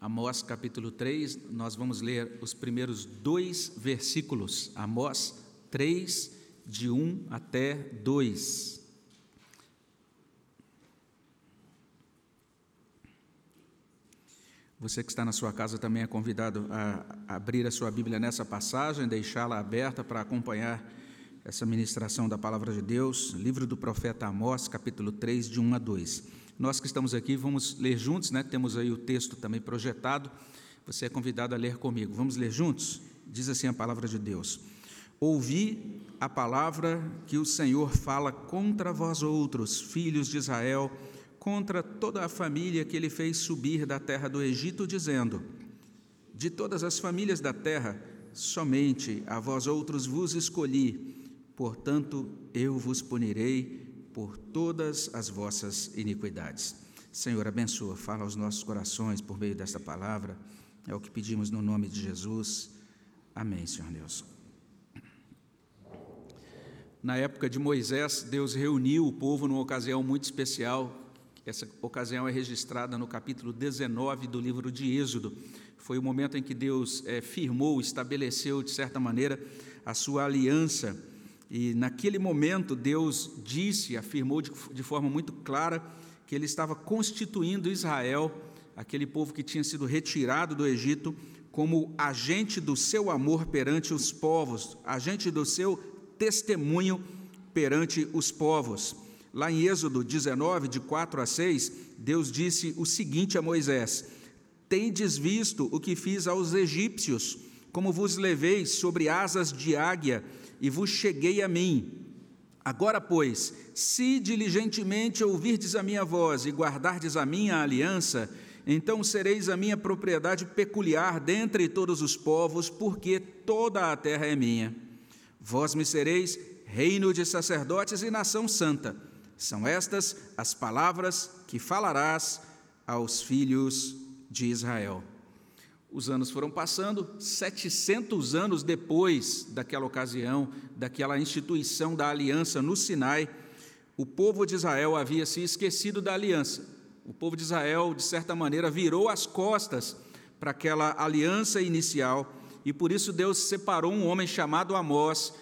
Amós capítulo 3, nós vamos ler os primeiros dois versículos. Amós 3, de 1 até 2. Você que está na sua casa também é convidado a abrir a sua Bíblia nessa passagem, deixá-la aberta para acompanhar essa ministração da palavra de Deus, livro do profeta Amós, capítulo 3, de 1 a 2. Nós que estamos aqui vamos ler juntos, né? Temos aí o texto também projetado. Você é convidado a ler comigo. Vamos ler juntos? Diz assim a palavra de Deus: Ouvi a palavra que o Senhor fala contra vós outros, filhos de Israel, contra toda a família que ele fez subir da terra do Egito, dizendo: De todas as famílias da terra, somente a vós outros vos escolhi, portanto eu vos punirei por todas as vossas iniquidades. Senhor, abençoa, fala aos nossos corações por meio desta palavra. É o que pedimos no nome de Jesus. Amém, Senhor Deus. Na época de Moisés, Deus reuniu o povo numa ocasião muito especial. Essa ocasião é registrada no capítulo 19 do livro de Êxodo. Foi o momento em que Deus é, firmou, estabeleceu, de certa maneira, a sua aliança e naquele momento, Deus disse, afirmou de, de forma muito clara, que Ele estava constituindo Israel, aquele povo que tinha sido retirado do Egito, como agente do seu amor perante os povos, agente do seu testemunho perante os povos. Lá em Êxodo 19, de 4 a 6, Deus disse o seguinte a Moisés: Tendes visto o que fiz aos egípcios, como vos levei sobre asas de águia e vos cheguei a mim. Agora, pois, se diligentemente ouvirdes a minha voz e guardardes a minha aliança, então sereis a minha propriedade peculiar dentre todos os povos, porque toda a terra é minha. Vós me sereis reino de sacerdotes e nação santa. São estas as palavras que falarás aos filhos de Israel. Os anos foram passando, 700 anos depois daquela ocasião, daquela instituição da aliança no Sinai, o povo de Israel havia se esquecido da aliança. O povo de Israel, de certa maneira, virou as costas para aquela aliança inicial, e por isso Deus separou um homem chamado Amós,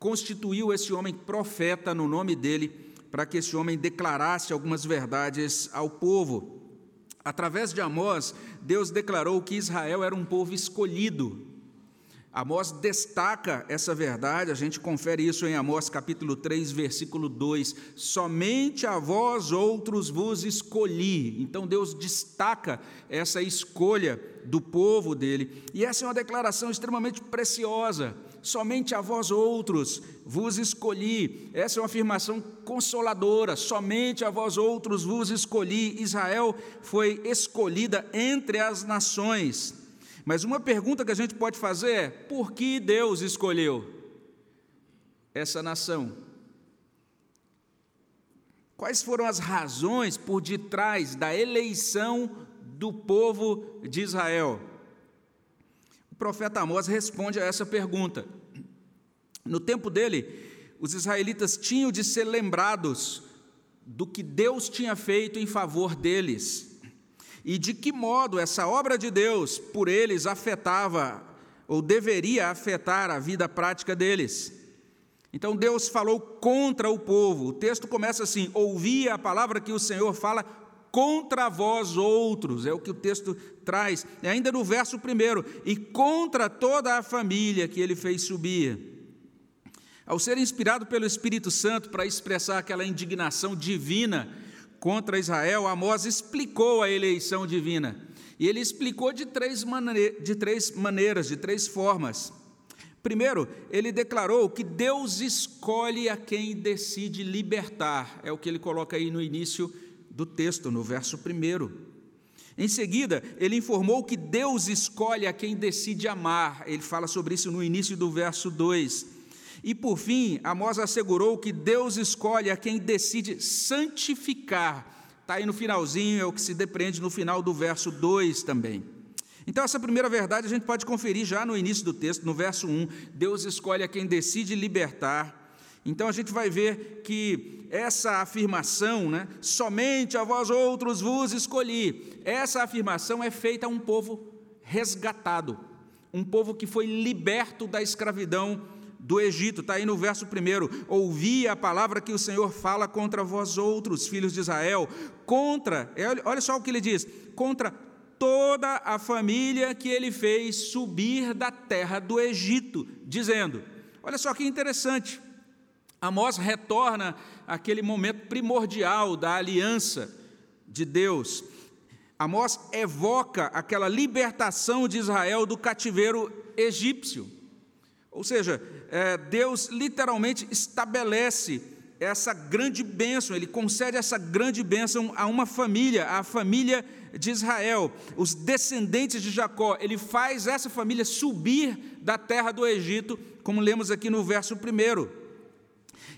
constituiu esse homem profeta no nome dele, para que esse homem declarasse algumas verdades ao povo. Através de Amós, Deus declarou que Israel era um povo escolhido. Amós destaca essa verdade, a gente confere isso em Amós capítulo 3, versículo 2: Somente a vós outros vos escolhi. Então Deus destaca essa escolha do povo dele, e essa é uma declaração extremamente preciosa somente a vós outros vos escolhi. Essa é uma afirmação consoladora, somente a vós outros vos escolhi. Israel foi escolhida entre as nações. Mas uma pergunta que a gente pode fazer é: por que Deus escolheu essa nação? Quais foram as razões por detrás da eleição do povo de Israel? O profeta Amós responde a essa pergunta. No tempo dele, os israelitas tinham de ser lembrados do que Deus tinha feito em favor deles e de que modo essa obra de Deus por eles afetava ou deveria afetar a vida prática deles. Então Deus falou contra o povo. O texto começa assim: Ouvi a palavra que o Senhor fala contra vós outros, é o que o texto traz, é ainda no verso primeiro, e contra toda a família que ele fez subir. Ao ser inspirado pelo Espírito Santo para expressar aquela indignação divina contra Israel, Amós explicou a eleição divina. E ele explicou de três, de três maneiras, de três formas. Primeiro, ele declarou que Deus escolhe a quem decide libertar, é o que ele coloca aí no início do texto, no verso 1. Em seguida, ele informou que Deus escolhe a quem decide amar. Ele fala sobre isso no início do verso 2. E por fim, Amós assegurou que Deus escolhe a quem decide santificar. Está aí no finalzinho, é o que se depreende no final do verso 2 também. Então, essa primeira verdade a gente pode conferir já no início do texto, no verso 1. Deus escolhe a quem decide libertar Então a gente vai ver que essa afirmação, né, somente a vós outros vos escolhi, essa afirmação é feita a um povo resgatado, um povo que foi liberto da escravidão do Egito, está aí no verso primeiro, ouvi a palavra que o Senhor fala contra vós outros, filhos de Israel, contra, é, olha só o que ele diz, contra toda a família que ele fez subir da terra do Egito, dizendo, olha só que interessante, Amós retorna àquele momento primordial da aliança de Deus, Amós evoca aquela libertação de Israel do cativeiro egípcio, ou seja, é, Deus literalmente estabelece essa grande bênção, Ele concede essa grande bênção a uma família, a família de Israel, os descendentes de Jacó. Ele faz essa família subir da terra do Egito, como lemos aqui no verso primeiro.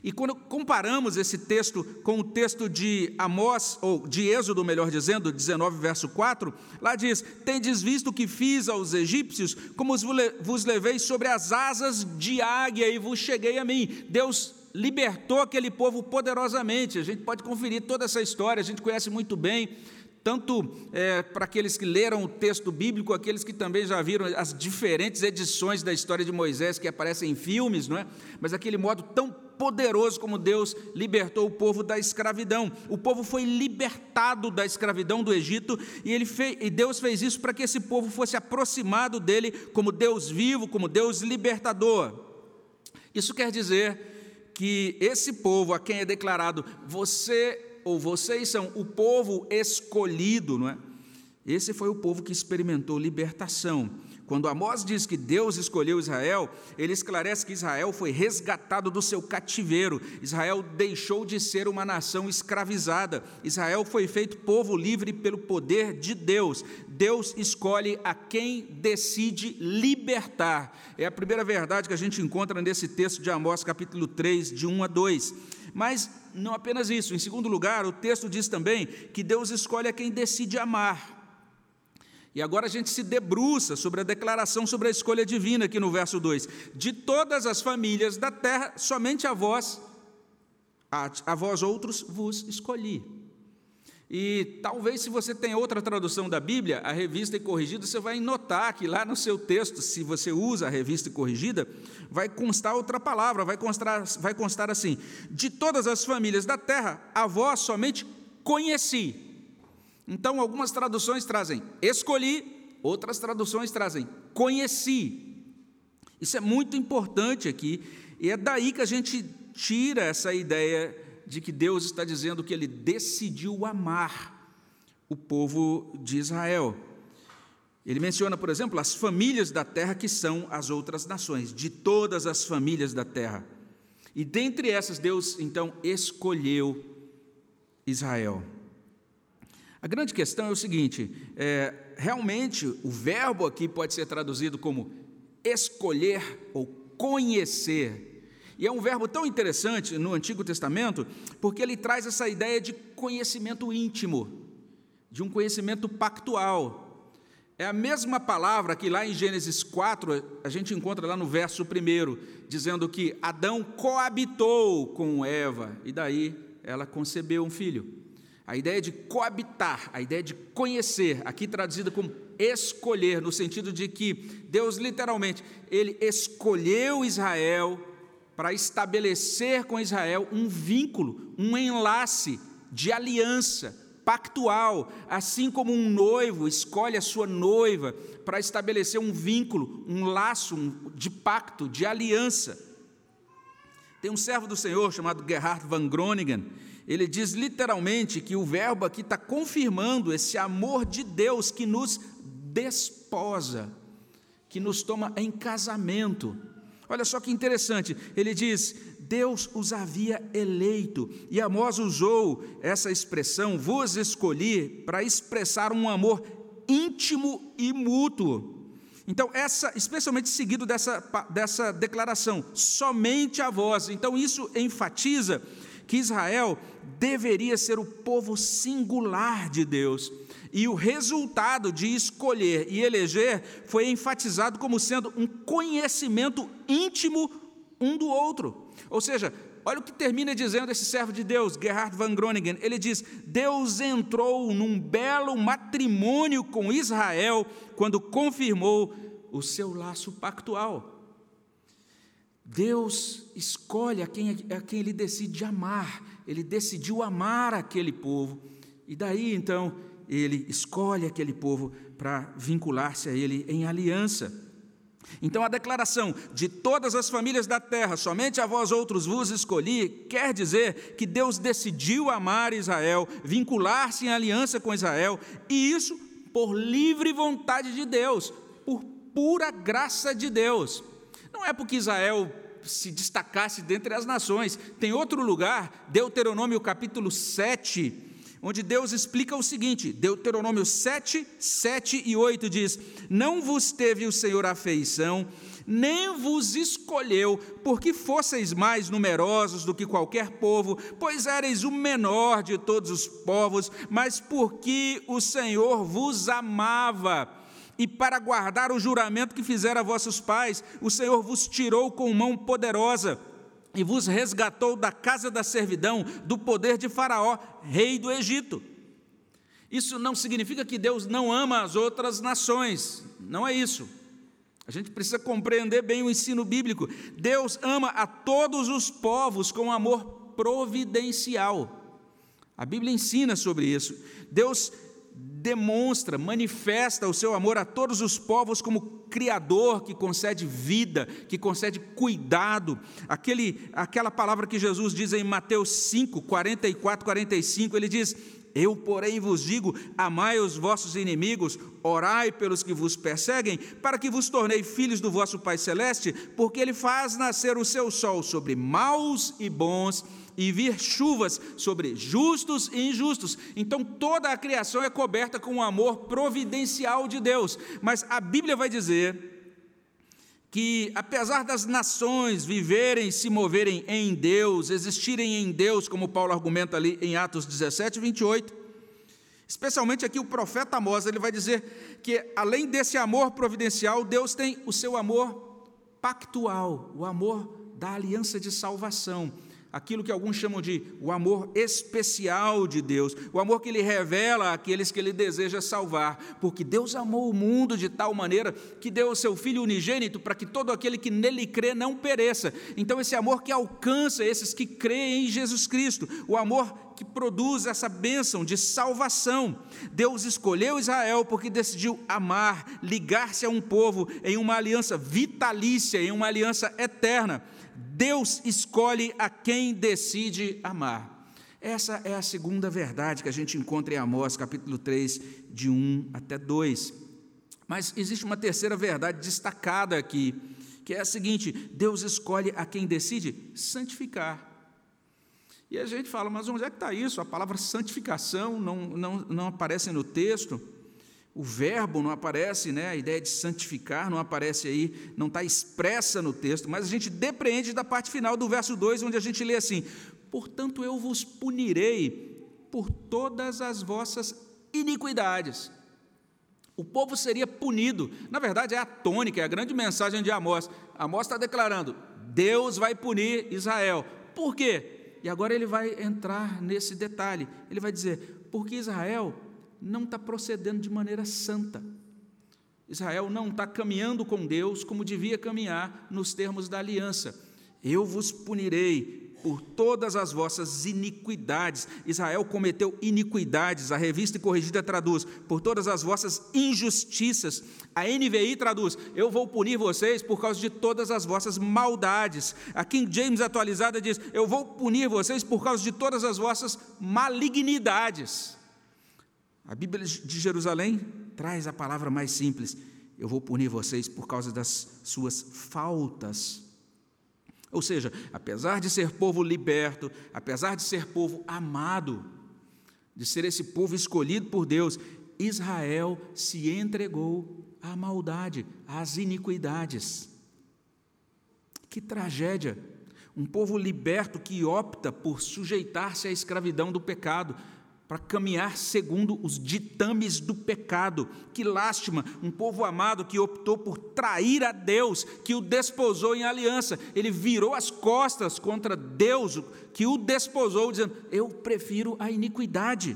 E quando comparamos esse texto com o texto de Amós, ou de Êxodo, melhor dizendo, 19, verso 4, lá diz: Tendes visto o que fiz aos egípcios, como vos levei sobre as asas de águia e vos cheguei a mim. Deus libertou aquele povo poderosamente. A gente pode conferir toda essa história, a gente conhece muito bem tanto é, para aqueles que leram o texto bíblico, aqueles que também já viram as diferentes edições da história de Moisés que aparecem em filmes, não é? Mas aquele modo tão poderoso como Deus libertou o povo da escravidão. O povo foi libertado da escravidão do Egito e, ele fez, e Deus fez isso para que esse povo fosse aproximado dele como Deus vivo, como Deus libertador. Isso quer dizer que esse povo a quem é declarado, você ou vocês são o povo escolhido, não é? Esse foi o povo que experimentou libertação. Quando Amós diz que Deus escolheu Israel, ele esclarece que Israel foi resgatado do seu cativeiro. Israel deixou de ser uma nação escravizada. Israel foi feito povo livre pelo poder de Deus. Deus escolhe a quem decide libertar. É a primeira verdade que a gente encontra nesse texto de Amós, capítulo 3, de 1 a 2. Mas não apenas isso, em segundo lugar, o texto diz também que Deus escolhe a quem decide amar. E agora a gente se debruça sobre a declaração sobre a escolha divina aqui no verso 2. De todas as famílias da terra, somente a vós, a, a vós outros, vos escolhi. E talvez, se você tem outra tradução da Bíblia, a revista e corrigida, você vai notar que lá no seu texto, se você usa a revista e corrigida, vai constar outra palavra, vai constar, vai constar assim: de todas as famílias da terra, a vós somente conheci. Então, algumas traduções trazem escolhi, outras traduções trazem conheci. Isso é muito importante aqui, e é daí que a gente tira essa ideia de que Deus está dizendo que ele decidiu amar o povo de Israel. Ele menciona, por exemplo, as famílias da terra que são as outras nações, de todas as famílias da terra. E dentre essas, Deus então escolheu Israel. A grande questão é o seguinte: é, realmente o verbo aqui pode ser traduzido como escolher ou conhecer e é um verbo tão interessante no Antigo Testamento, porque ele traz essa ideia de conhecimento íntimo, de um conhecimento pactual. É a mesma palavra que lá em Gênesis 4, a gente encontra lá no verso 1, dizendo que Adão coabitou com Eva, e daí ela concebeu um filho. A ideia de coabitar, a ideia de conhecer, aqui traduzida como escolher, no sentido de que Deus literalmente, ele escolheu Israel para estabelecer com Israel um vínculo, um enlace de aliança pactual, assim como um noivo escolhe a sua noiva para estabelecer um vínculo, um laço de pacto, de aliança. Tem um servo do Senhor chamado Gerhard van Groningen, ele diz literalmente que o verbo aqui está confirmando esse amor de Deus que nos desposa, que nos toma em casamento. Olha só que interessante, ele diz: Deus os havia eleito, e Amós usou essa expressão, vos escolhi, para expressar um amor íntimo e mútuo. Então, essa, especialmente seguido dessa, dessa declaração, somente a vós. Então, isso enfatiza que Israel deveria ser o povo singular de Deus e o resultado de escolher e eleger foi enfatizado como sendo um conhecimento íntimo um do outro. Ou seja, olha o que termina dizendo esse servo de Deus, Gerhard van Groningen. Ele diz: Deus entrou num belo matrimônio com Israel quando confirmou o seu laço pactual. Deus escolhe a quem, a quem ele decide amar, ele decidiu amar aquele povo, e daí então ele escolhe aquele povo para vincular-se a ele em aliança. Então a declaração de todas as famílias da terra, somente a vós outros vos escolhi, quer dizer que Deus decidiu amar Israel, vincular-se em aliança com Israel, e isso por livre vontade de Deus, por pura graça de Deus. Não é porque Israel se destacasse dentre as nações. Tem outro lugar, Deuteronômio capítulo 7, onde Deus explica o seguinte: Deuteronômio 7, 7 e 8 diz: Não vos teve o Senhor afeição, nem vos escolheu, porque fosseis mais numerosos do que qualquer povo, pois éreis o menor de todos os povos, mas porque o Senhor vos amava. E para guardar o juramento que fizera a vossos pais, o Senhor vos tirou com mão poderosa e vos resgatou da casa da servidão, do poder de Faraó, rei do Egito. Isso não significa que Deus não ama as outras nações, não é isso. A gente precisa compreender bem o ensino bíblico. Deus ama a todos os povos com amor providencial. A Bíblia ensina sobre isso. Deus demonstra, manifesta o seu amor a todos os povos como Criador que concede vida, que concede cuidado. Aquele, aquela palavra que Jesus diz em Mateus 5, 44, 45, ele diz: Eu, porém, vos digo: amai os vossos inimigos, orai pelos que vos perseguem, para que vos tornei filhos do vosso Pai Celeste, porque Ele faz nascer o seu sol sobre maus e bons e vir chuvas sobre justos e injustos. Então toda a criação é coberta com o amor providencial de Deus. Mas a Bíblia vai dizer que, apesar das nações viverem, se moverem em Deus, existirem em Deus, como Paulo argumenta ali em Atos 17, 28, especialmente aqui o profeta Amós, ele vai dizer que, além desse amor providencial, Deus tem o seu amor pactual, o amor da aliança de salvação aquilo que alguns chamam de o amor especial de Deus, o amor que ele revela àqueles que ele deseja salvar, porque Deus amou o mundo de tal maneira que deu o seu Filho unigênito para que todo aquele que nele crê não pereça. Então, esse amor que alcança esses que creem em Jesus Cristo, o amor que produz essa bênção de salvação. Deus escolheu Israel porque decidiu amar, ligar-se a um povo em uma aliança vitalícia, em uma aliança eterna. Deus escolhe a quem decide amar. Essa é a segunda verdade que a gente encontra em Amós, capítulo 3, de 1 até 2. Mas existe uma terceira verdade destacada aqui, que é a seguinte: Deus escolhe a quem decide santificar. E a gente fala, mas onde é que está isso? A palavra santificação não, não, não aparece no texto o verbo não aparece, né? a ideia de santificar não aparece aí, não está expressa no texto, mas a gente depreende da parte final do verso 2, onde a gente lê assim: Portanto, eu vos punirei por todas as vossas iniquidades. O povo seria punido. Na verdade, é a tônica, é a grande mensagem de Amós. Amós está declarando: Deus vai punir Israel. Por quê? E agora ele vai entrar nesse detalhe. Ele vai dizer: porque Israel não está procedendo de maneira santa. Israel não está caminhando com Deus como devia caminhar nos termos da aliança. Eu vos punirei por todas as vossas iniquidades. Israel cometeu iniquidades. A revista corrigida traduz: por todas as vossas injustiças. A NVI traduz: eu vou punir vocês por causa de todas as vossas maldades. A King James atualizada diz: eu vou punir vocês por causa de todas as vossas malignidades. A Bíblia de Jerusalém traz a palavra mais simples: eu vou punir vocês por causa das suas faltas. Ou seja, apesar de ser povo liberto, apesar de ser povo amado, de ser esse povo escolhido por Deus, Israel se entregou à maldade, às iniquidades. Que tragédia! Um povo liberto que opta por sujeitar-se à escravidão do pecado, para caminhar segundo os ditames do pecado. Que lástima, um povo amado que optou por trair a Deus, que o desposou em aliança. Ele virou as costas contra Deus, que o desposou, dizendo: Eu prefiro a iniquidade.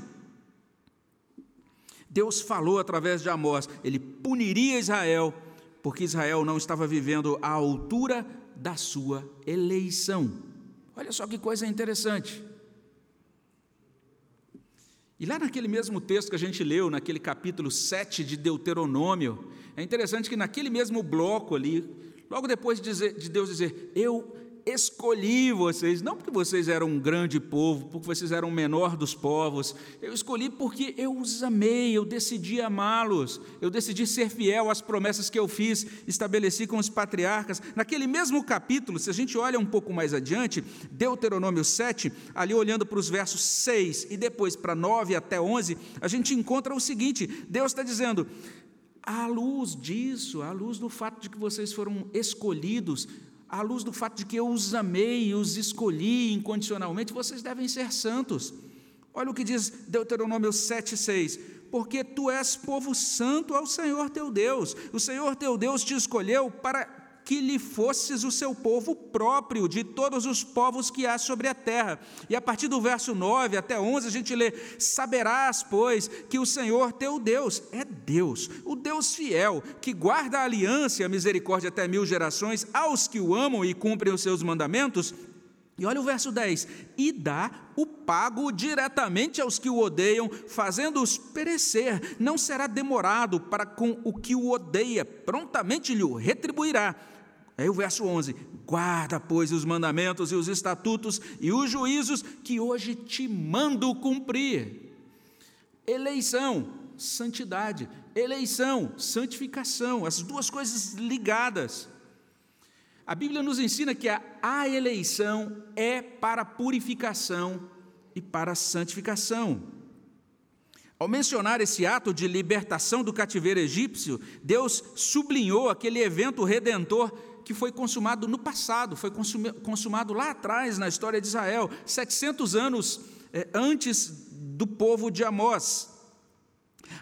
Deus falou através de Amós, ele puniria Israel, porque Israel não estava vivendo à altura da sua eleição. Olha só que coisa interessante. E lá naquele mesmo texto que a gente leu, naquele capítulo 7 de Deuteronômio, é interessante que naquele mesmo bloco ali, logo depois de, dizer, de Deus dizer: Eu escolhi vocês, não porque vocês eram um grande povo, porque vocês eram o menor dos povos, eu escolhi porque eu os amei, eu decidi amá-los, eu decidi ser fiel às promessas que eu fiz, estabeleci com os patriarcas. Naquele mesmo capítulo, se a gente olha um pouco mais adiante, Deuteronômio 7, ali olhando para os versos 6 e depois para 9 até 11, a gente encontra o seguinte: Deus está dizendo. À luz disso, à luz do fato de que vocês foram escolhidos, à luz do fato de que eu os amei e os escolhi incondicionalmente, vocês devem ser santos. Olha o que diz Deuteronômio 7,6: Porque tu és povo santo ao Senhor teu Deus, o Senhor teu Deus te escolheu para que lhe fosses o seu povo próprio de todos os povos que há sobre a terra. E a partir do verso 9 até 11 a gente lê: Saberás, pois, que o Senhor teu Deus é Deus, o Deus fiel, que guarda a aliança e a misericórdia até mil gerações aos que o amam e cumprem os seus mandamentos. E olha o verso 10: E dá o pago diretamente aos que o odeiam, fazendo-os perecer. Não será demorado para com o que o odeia, prontamente lhe o retribuirá. Aí o verso 11: Guarda, pois, os mandamentos e os estatutos e os juízos que hoje te mando cumprir. Eleição, santidade. Eleição, santificação. As duas coisas ligadas. A Bíblia nos ensina que a, a eleição é para purificação e para santificação. Ao mencionar esse ato de libertação do cativeiro egípcio, Deus sublinhou aquele evento redentor que foi consumado no passado, foi consumado lá atrás na história de Israel, 700 anos eh, antes do povo de Amós.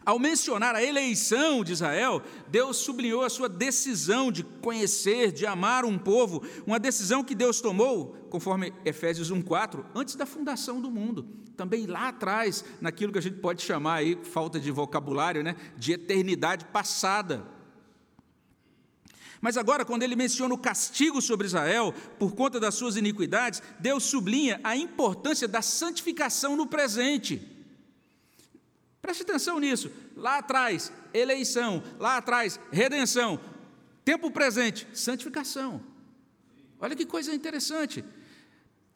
Ao mencionar a eleição de Israel, Deus sublinhou a sua decisão de conhecer, de amar um povo, uma decisão que Deus tomou, conforme Efésios 1:4, antes da fundação do mundo, também lá atrás, naquilo que a gente pode chamar aí, falta de vocabulário, né, de eternidade passada. Mas agora, quando ele menciona o castigo sobre Israel por conta das suas iniquidades, Deus sublinha a importância da santificação no presente. Preste atenção nisso. Lá atrás, eleição. Lá atrás, redenção. Tempo presente, santificação. Olha que coisa interessante.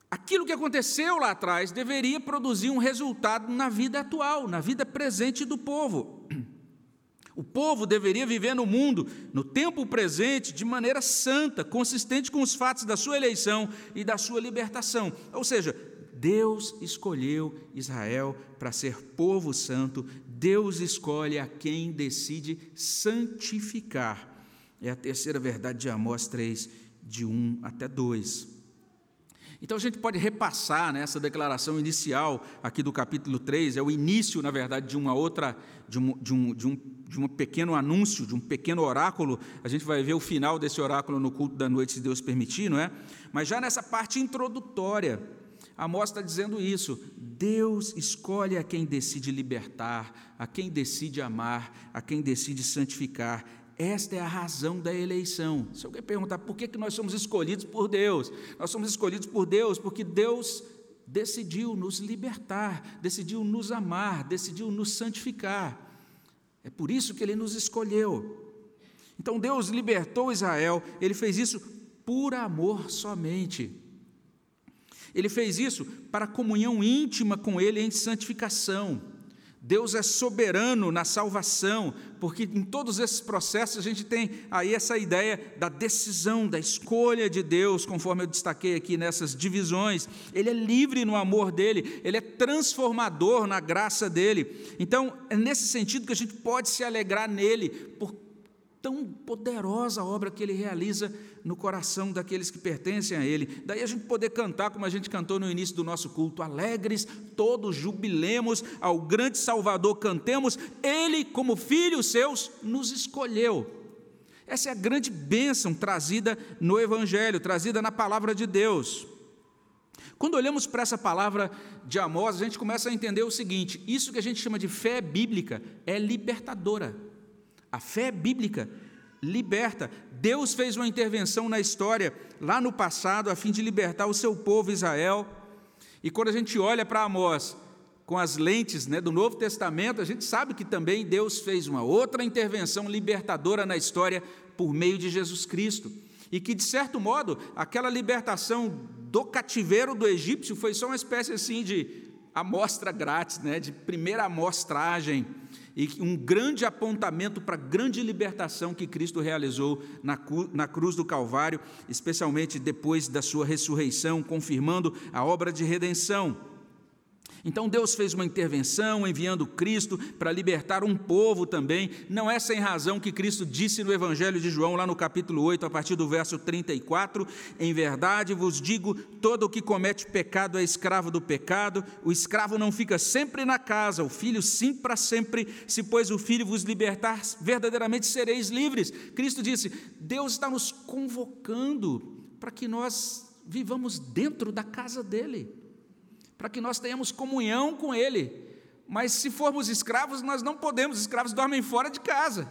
Aquilo que aconteceu lá atrás deveria produzir um resultado na vida atual, na vida presente do povo. O povo deveria viver no mundo, no tempo presente, de maneira santa, consistente com os fatos da sua eleição e da sua libertação. Ou seja, Deus escolheu Israel para ser povo santo, Deus escolhe a quem decide santificar. É a terceira verdade de Amós 3, de 1 até 2. Então a gente pode repassar né, essa declaração inicial aqui do capítulo 3, é o início, na verdade, de uma outra, de um, de um, de um, de um pequeno anúncio, de um pequeno oráculo. A gente vai ver o final desse oráculo no culto da noite, se Deus permitir, não é? Mas já nessa parte introdutória, Amós está dizendo isso. Deus escolhe a quem decide libertar, a quem decide amar, a quem decide santificar. Esta é a razão da eleição. Se alguém perguntar por que, que nós somos escolhidos por Deus, nós somos escolhidos por Deus porque Deus decidiu nos libertar, decidiu nos amar, decidiu nos santificar. É por isso que Ele nos escolheu. Então Deus libertou Israel, Ele fez isso por amor somente. Ele fez isso para comunhão íntima com Ele em santificação. Deus é soberano na salvação, porque em todos esses processos a gente tem aí essa ideia da decisão, da escolha de Deus, conforme eu destaquei aqui nessas divisões. Ele é livre no amor dele, ele é transformador na graça dele. Então, é nesse sentido que a gente pode se alegrar nele, por tão poderosa a obra que ele realiza no coração daqueles que pertencem a ele. Daí a gente poder cantar como a gente cantou no início do nosso culto, alegres, todos jubilemos ao grande Salvador, cantemos, ele, como filhos seus, nos escolheu. Essa é a grande bênção trazida no Evangelho, trazida na palavra de Deus. Quando olhamos para essa palavra de Amós, a gente começa a entender o seguinte: isso que a gente chama de fé bíblica é libertadora. A fé bíblica liberta. Deus fez uma intervenção na história, lá no passado, a fim de libertar o seu povo Israel. E quando a gente olha para Amós com as lentes né, do Novo Testamento, a gente sabe que também Deus fez uma outra intervenção libertadora na história por meio de Jesus Cristo. E que, de certo modo, aquela libertação do cativeiro do egípcio foi só uma espécie assim de amostra grátis, né, de primeira amostragem e um grande apontamento para a grande libertação que Cristo realizou na, na cruz do Calvário, especialmente depois da sua ressurreição, confirmando a obra de redenção. Então Deus fez uma intervenção enviando Cristo para libertar um povo também. Não é sem razão que Cristo disse no Evangelho de João, lá no capítulo 8, a partir do verso 34: Em verdade vos digo: todo o que comete pecado é escravo do pecado. O escravo não fica sempre na casa, o filho sim para sempre. Se, pois, o filho vos libertar, verdadeiramente sereis livres. Cristo disse: Deus está nos convocando para que nós vivamos dentro da casa dele para que nós tenhamos comunhão com Ele. Mas se formos escravos, nós não podemos, escravos dormem fora de casa.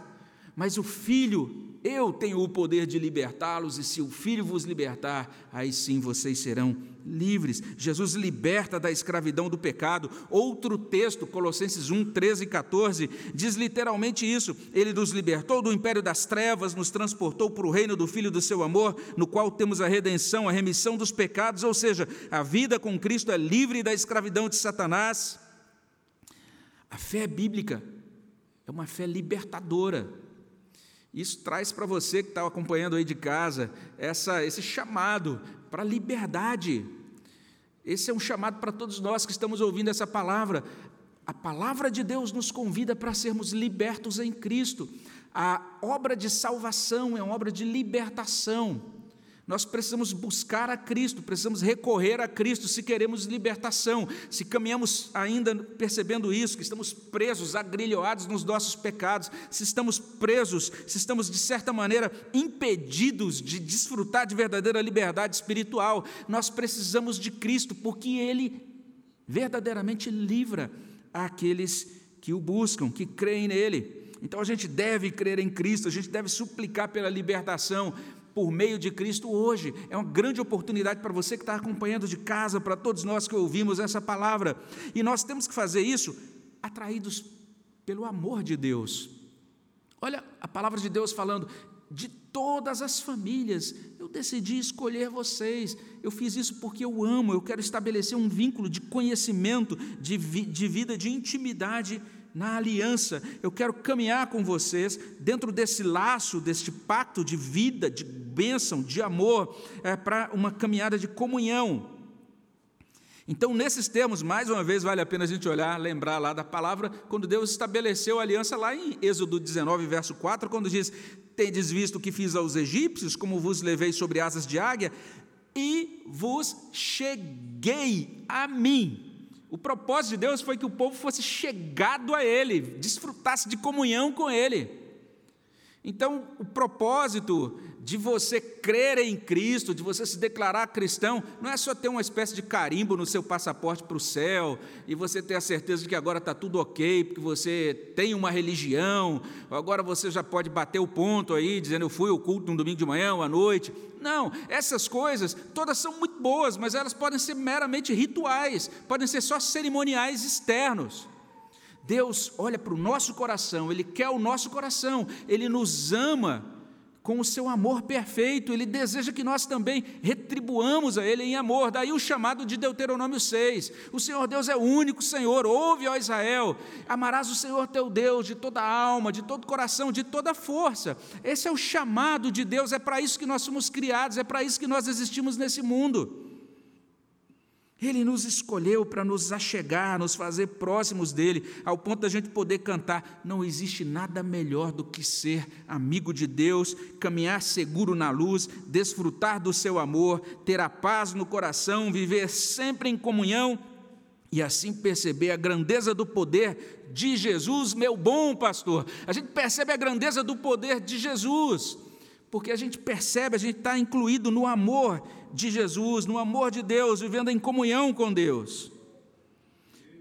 Mas o Filho, eu tenho o poder de libertá-los, e se o Filho vos libertar, aí sim vocês serão livres. Jesus liberta da escravidão do pecado. Outro texto, Colossenses 1, 13 e 14, diz literalmente isso: Ele nos libertou do império das trevas, nos transportou para o reino do Filho do seu amor, no qual temos a redenção, a remissão dos pecados, ou seja, a vida com Cristo é livre da escravidão de Satanás. A fé bíblica é uma fé libertadora. Isso traz para você que está acompanhando aí de casa essa, esse chamado para liberdade. Esse é um chamado para todos nós que estamos ouvindo essa palavra. A palavra de Deus nos convida para sermos libertos em Cristo. A obra de salvação é uma obra de libertação. Nós precisamos buscar a Cristo, precisamos recorrer a Cristo se queremos libertação. Se caminhamos ainda percebendo isso, que estamos presos, agrilhoados nos nossos pecados, se estamos presos, se estamos de certa maneira impedidos de desfrutar de verdadeira liberdade espiritual, nós precisamos de Cristo, porque Ele verdadeiramente livra aqueles que o buscam, que creem nele. Então a gente deve crer em Cristo, a gente deve suplicar pela libertação, por meio de Cristo hoje. É uma grande oportunidade para você que está acompanhando de casa, para todos nós que ouvimos essa palavra. E nós temos que fazer isso atraídos pelo amor de Deus. Olha a palavra de Deus falando: de todas as famílias, eu decidi escolher vocês. Eu fiz isso porque eu amo, eu quero estabelecer um vínculo de conhecimento, de, vi, de vida, de intimidade na aliança. Eu quero caminhar com vocês dentro desse laço, deste pacto de vida, de bênção, de amor, é, para uma caminhada de comunhão. Então, nesses termos, mais uma vez, vale a pena a gente olhar, lembrar lá da palavra, quando Deus estabeleceu a aliança lá em Êxodo 19, verso 4, quando diz: Tendes visto o que fiz aos egípcios, como vos levei sobre asas de águia, e vos cheguei a mim. O propósito de Deus foi que o povo fosse chegado a Ele, desfrutasse de comunhão com Ele. Então, o propósito de você crer em Cristo, de você se declarar cristão, não é só ter uma espécie de carimbo no seu passaporte para o céu e você ter a certeza de que agora está tudo ok, porque você tem uma religião, agora você já pode bater o ponto aí, dizendo eu fui ao culto no domingo de manhã ou à noite. Não, essas coisas todas são muito boas, mas elas podem ser meramente rituais, podem ser só cerimoniais externos. Deus olha para o nosso coração, Ele quer o nosso coração, Ele nos ama com o seu amor perfeito, ele deseja que nós também retribuamos a ele em amor. Daí o chamado de Deuteronômio 6. O Senhor Deus é o único Senhor, ouve, ó Israel, amarás o Senhor teu Deus de toda a alma, de todo coração, de toda força. Esse é o chamado de Deus, é para isso que nós somos criados, é para isso que nós existimos nesse mundo. Ele nos escolheu para nos achegar, nos fazer próximos dele, ao ponto da gente poder cantar. Não existe nada melhor do que ser amigo de Deus, caminhar seguro na luz, desfrutar do seu amor, ter a paz no coração, viver sempre em comunhão e assim perceber a grandeza do poder de Jesus, meu bom pastor. A gente percebe a grandeza do poder de Jesus, porque a gente percebe, a gente está incluído no amor de Jesus, no amor de Deus, vivendo em comunhão com Deus.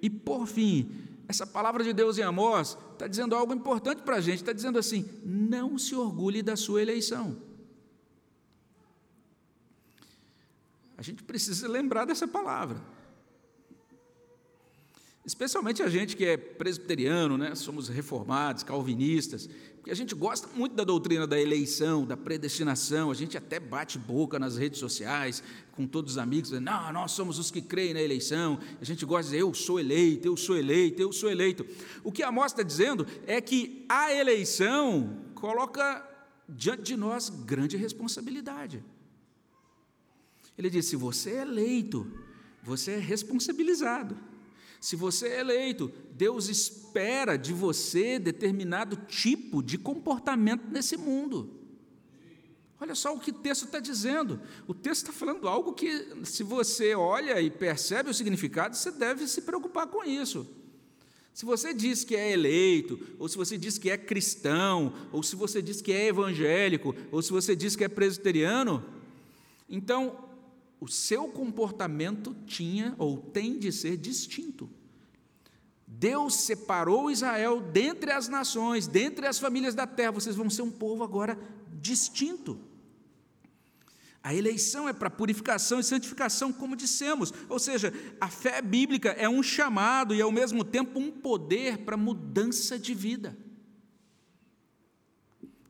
E por fim, essa palavra de Deus em Amós está dizendo algo importante para a gente, está dizendo assim: não se orgulhe da sua eleição. A gente precisa lembrar dessa palavra. Especialmente a gente que é presbiteriano, né? somos reformados, calvinistas, porque a gente gosta muito da doutrina da eleição, da predestinação, a gente até bate boca nas redes sociais com todos os amigos, dizendo, não, nós somos os que creem na eleição, a gente gosta de dizer, eu sou eleito, eu sou eleito, eu sou eleito. O que a mostra está dizendo é que a eleição coloca diante de nós grande responsabilidade. Ele diz: se você é eleito, você é responsabilizado. Se você é eleito, Deus espera de você determinado tipo de comportamento nesse mundo. Olha só o que o texto está dizendo. O texto está falando algo que, se você olha e percebe o significado, você deve se preocupar com isso. Se você diz que é eleito, ou se você diz que é cristão, ou se você diz que é evangélico, ou se você diz que é presbiteriano, então o seu comportamento tinha ou tem de ser distinto. Deus separou Israel dentre as nações, dentre as famílias da terra, vocês vão ser um povo agora distinto. A eleição é para purificação e santificação, como dissemos, ou seja, a fé bíblica é um chamado e ao mesmo tempo um poder para mudança de vida.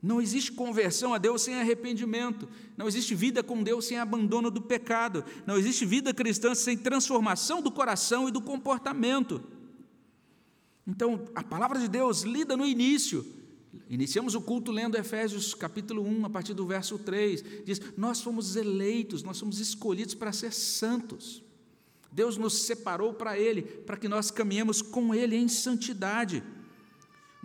Não existe conversão a Deus sem arrependimento. Não existe vida com Deus sem abandono do pecado. Não existe vida cristã sem transformação do coração e do comportamento. Então, a palavra de Deus lida no início. Iniciamos o culto lendo Efésios capítulo 1, a partir do verso 3. Diz: Nós fomos eleitos, nós somos escolhidos para ser santos. Deus nos separou para Ele, para que nós caminhemos com Ele em santidade.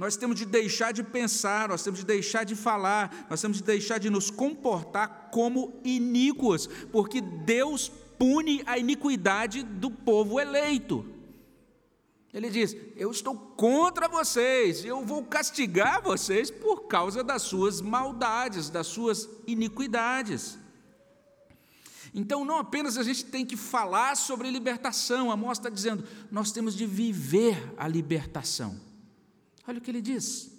Nós temos de deixar de pensar, nós temos de deixar de falar, nós temos de deixar de nos comportar como iníquos, porque Deus pune a iniquidade do povo eleito. Ele diz: Eu estou contra vocês, eu vou castigar vocês por causa das suas maldades, das suas iniquidades. Então, não apenas a gente tem que falar sobre libertação, a mostra está dizendo, nós temos de viver a libertação. Olha o que ele diz.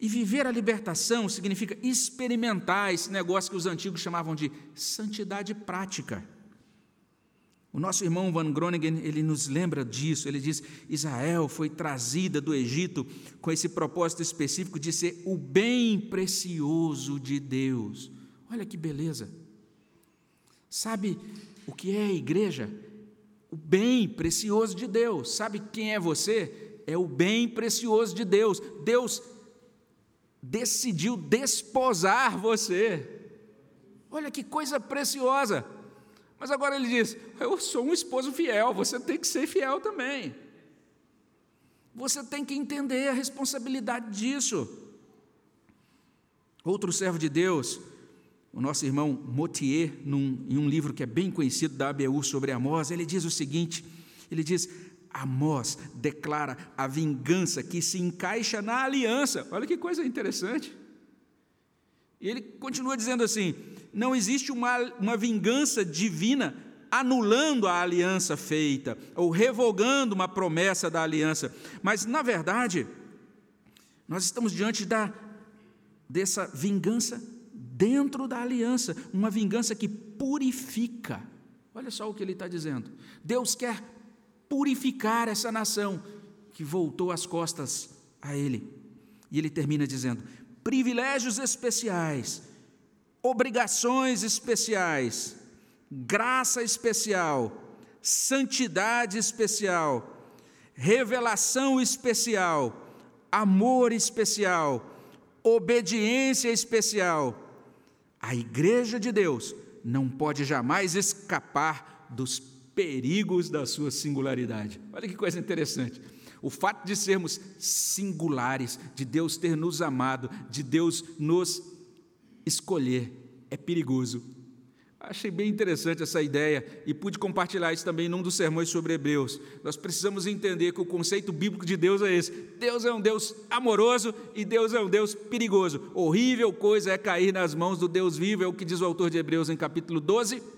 E viver a libertação significa experimentar esse negócio que os antigos chamavam de santidade prática. O nosso irmão Van Groningen, ele nos lembra disso, ele diz: Israel foi trazida do Egito com esse propósito específico de ser o bem precioso de Deus. Olha que beleza. Sabe o que é a igreja? O bem precioso de Deus. Sabe quem é você? É o bem precioso de Deus. Deus decidiu desposar você. Olha que coisa preciosa. Mas agora ele diz: Eu sou um esposo fiel, você tem que ser fiel também. Você tem que entender a responsabilidade disso. Outro servo de Deus, o nosso irmão Motier, num, em um livro que é bem conhecido da ABU sobre Amós, ele diz o seguinte: ele diz: Amós declara a vingança que se encaixa na aliança. Olha que coisa interessante. E ele continua dizendo assim: não existe uma, uma vingança divina anulando a aliança feita, ou revogando uma promessa da aliança, mas, na verdade, nós estamos diante da, dessa vingança dentro da aliança, uma vingança que purifica. Olha só o que ele está dizendo. Deus quer purificar essa nação que voltou as costas a ele. E ele termina dizendo: privilégios especiais, obrigações especiais, graça especial, santidade especial, revelação especial, amor especial, obediência especial. A igreja de Deus não pode jamais escapar dos perigos da sua singularidade. Olha que coisa interessante. O fato de sermos singulares, de Deus ter nos amado, de Deus nos escolher, é perigoso. Achei bem interessante essa ideia e pude compartilhar isso também num dos sermões sobre Hebreus. Nós precisamos entender que o conceito bíblico de Deus é esse: Deus é um Deus amoroso e Deus é um Deus perigoso. Horrível coisa é cair nas mãos do Deus vivo, é o que diz o autor de Hebreus em capítulo 12.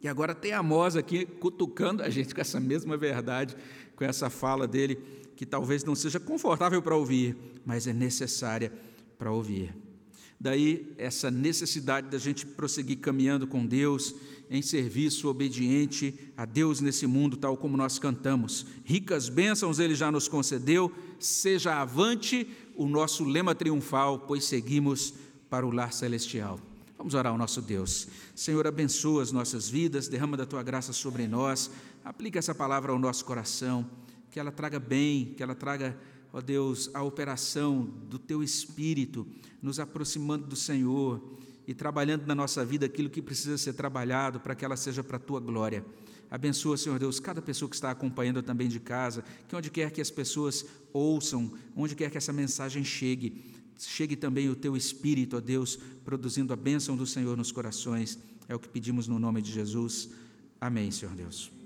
E agora tem Amós aqui cutucando a gente com essa mesma verdade, com essa fala dele, que talvez não seja confortável para ouvir, mas é necessária para ouvir. Daí essa necessidade da gente prosseguir caminhando com Deus, em serviço obediente a Deus nesse mundo, tal como nós cantamos. Ricas bênçãos Ele já nos concedeu, seja avante o nosso lema triunfal, pois seguimos para o lar celestial. Vamos orar ao nosso Deus. Senhor, abençoa as nossas vidas, derrama da tua graça sobre nós, aplica essa palavra ao nosso coração, que ela traga bem, que ela traga ó Deus, a operação do Teu Espírito, nos aproximando do Senhor e trabalhando na nossa vida aquilo que precisa ser trabalhado para que ela seja para a Tua glória. Abençoa, Senhor Deus, cada pessoa que está acompanhando também de casa, que onde quer que as pessoas ouçam, onde quer que essa mensagem chegue, chegue também o Teu Espírito, ó Deus, produzindo a bênção do Senhor nos corações. É o que pedimos no nome de Jesus. Amém, Senhor Deus.